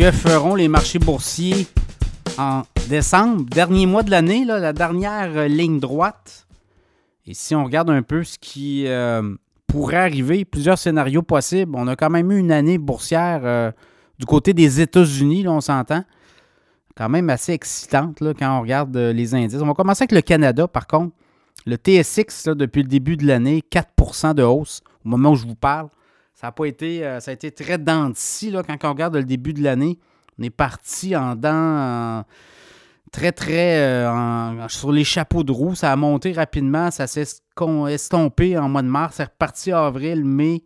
que feront les marchés boursiers en décembre, dernier mois de l'année, la dernière euh, ligne droite. Et si on regarde un peu ce qui euh, pourrait arriver, plusieurs scénarios possibles, on a quand même eu une année boursière euh, du côté des États-Unis, on s'entend, quand même assez excitante quand on regarde les indices. On va commencer avec le Canada, par contre. Le TSX, depuis le début de l'année, 4% de hausse au moment où je vous parle. Ça a pas été, euh, ça a été très dent là, quand on regarde le début de l'année. On est parti en dents très, très euh, sur les chapeaux de roue. Ça a monté rapidement. Ça s'est estompé en mois de mars. C'est reparti avril, mai.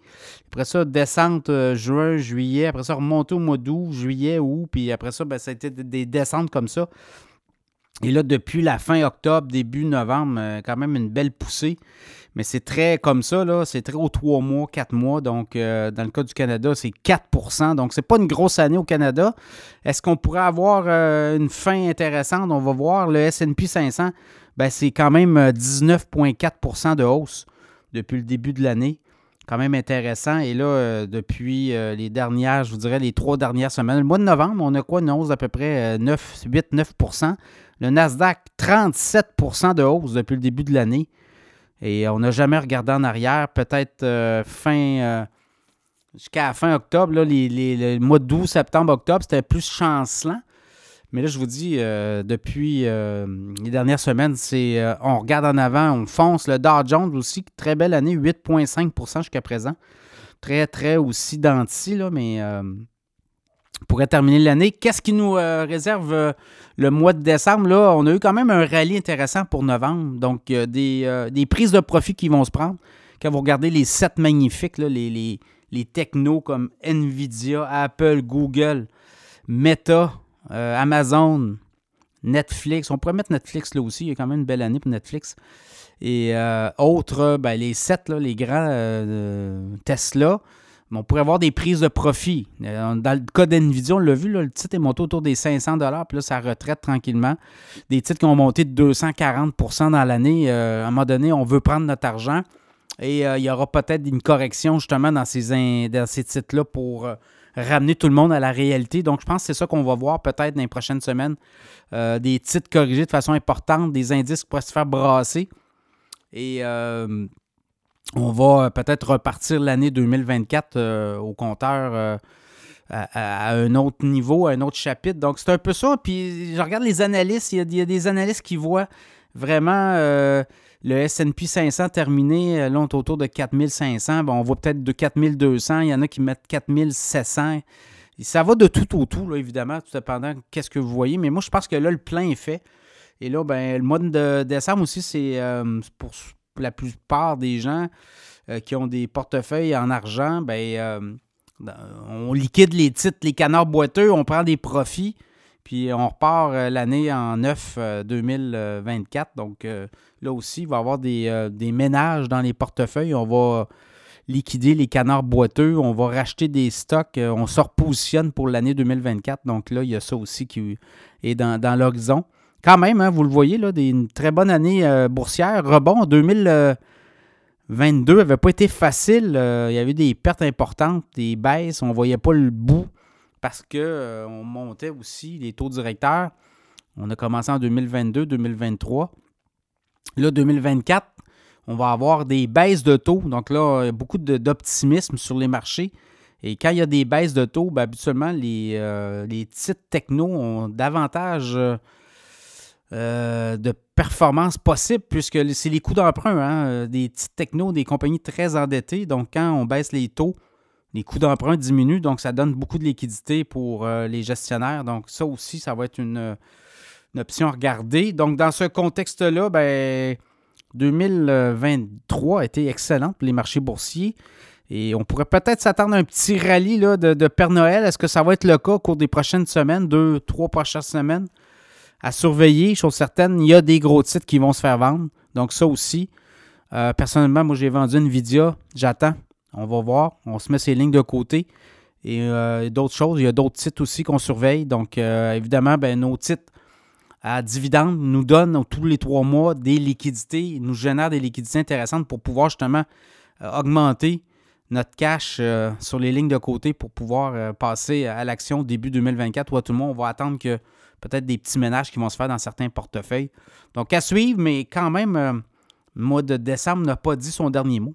Après ça, descente euh, juin, juillet. Après ça, remonter au mois d'août, juillet, août. Puis après ça, ben, ça a été des descentes comme ça. Et là, depuis la fin octobre, début novembre, quand même une belle poussée. Mais c'est très comme ça, là, c'est très aux trois mois, quatre mois. Donc, euh, dans le cas du Canada, c'est 4% Donc, c'est pas une grosse année au Canada. Est-ce qu'on pourrait avoir euh, une fin intéressante? On va voir. Le SP 500, ben, c'est quand même 19,4% euh, de hausse depuis le début de l'année. Quand même intéressant. Et là, depuis les dernières, je vous dirais, les trois dernières semaines, le mois de novembre, on a quoi? Une hausse d'à peu près 9, 8, 9% Le Nasdaq, 37% de hausse depuis le début de l'année. Et on n'a jamais regardé en arrière. Peut-être euh, fin. Euh, jusqu'à fin octobre, les, les, le mois d'août, septembre, octobre, c'était plus chancelant. Mais là, je vous dis, euh, depuis les dernières semaines, c'est on regarde en avant, on fonce. Le Dow Jones aussi, très belle année, 8,5% jusqu'à présent. Très, très aussi denti, là, mais pourrait terminer l'année. Qu'est-ce qui nous réserve le mois de décembre, là, on a eu quand même un rallye intéressant pour novembre. Donc, des, euh, des, prises de profit qui vont se prendre. Quand vous regardez les sept magnifiques, les, les, les, technos comme Nvidia, Apple, Google, Meta, euh, Amazon, Netflix. On pourrait mettre Netflix là aussi. Il y a quand même une belle année pour Netflix. Et euh, autres, ben, les sept, les grands Tesla on pourrait avoir des prises de profit. Euh, dans le cas d'NVIDIA, on l'a vu, le titre est monté autour des 500 puis là, ça retraite tranquillement. Des titres qui ont monté de 240% dans l'année. Euh, à un moment donné, on veut prendre notre argent et euh, il y aura peut-être une correction justement dans ces, dans ces titres-là pour ramener tout le monde à la réalité. Donc, je pense que c'est ça qu'on va voir peut-être dans les prochaines semaines. des titres corrigés de façon importante, des indices qui pourraient se faire brasser. Et on va euh, peut-être repartir l'année 2024 euh, au compteur euh, à, un autre niveau, à un autre chapitre. Donc, c'est un peu ça. Puis, je regarde les analystes. Il y a, des analystes qui voient vraiment le SP 500 terminé là, autour de 4500. Bon, on voit peut-être de 4200. Il y en a qui mettent 4700. Ça va de tout au tout, là, évidemment, tout dépendant qu'est-ce que vous voyez. Mais moi, je pense que là, le plein est fait. Et là, ben, le mois de décembre aussi, c'est pour la plupart des gens euh, qui ont des portefeuilles en argent, ben, euh, on liquide les titres, les canards boiteux, on prend des profits, puis on repart euh, l'année en 9 2024. Donc là aussi, il va y avoir des, ménages dans les portefeuilles. On va liquider les canards boiteux, on va racheter des stocks, on se repositionne pour l'année 2024. Donc là, il y a ça aussi qui est dans, l'horizon quand même, hein, vous le voyez, là, une très bonne année euh, boursière. Rebond en 2022 n'avait pas été facile. Euh, il y avait des pertes importantes, des baisses. On ne voyait pas le bout parce qu'on euh, on montait aussi les taux directeurs. On a commencé en 2022, 2023. Là, 2024, on va avoir des baisses de taux. Donc là, il y a beaucoup d'optimisme sur les marchés. Et quand il y a des baisses de taux, ben, habituellement, les, les titres techno ont davantage euh, de performance possible, puisque c'est les coûts d'emprunt, hein, euh, des petites technos, des compagnies très endettées. Donc, quand on baisse les taux, les coûts d'emprunt diminuent, donc ça donne beaucoup de liquidité pour euh, les gestionnaires. Donc, ça aussi, ça va être une, option à regarder. Donc, dans ce contexte-là, ben, 2023 a été excellent pour les marchés boursiers. Et on pourrait peut-être s'attendre à un petit rallye là, de, Père Noël. Est-ce que ça va être le cas au cours des prochaines semaines, deux, trois prochaines semaines? à surveiller, chose certaine, il y a des gros titres qui vont se faire vendre. Donc ça aussi. Euh, personnellement, moi j'ai vendu Nvidia, j'attends. On va voir. On se met ces lignes de côté. Et euh, d'autres choses, il y a d'autres titres aussi qu'on surveille. Donc euh, évidemment, ben, nos titres à dividendes nous donnent tous les trois mois des liquidités, nous génèrent des liquidités intéressantes pour pouvoir justement augmenter notre cash euh, sur les lignes de côté pour pouvoir euh, passer à l'action début 2024 ou tout le monde, on va attendre que peut-être des petits ménages qui vont se faire dans certains portefeuilles. Donc à suivre, mais quand même, le mois de décembre n'a pas dit son dernier mot.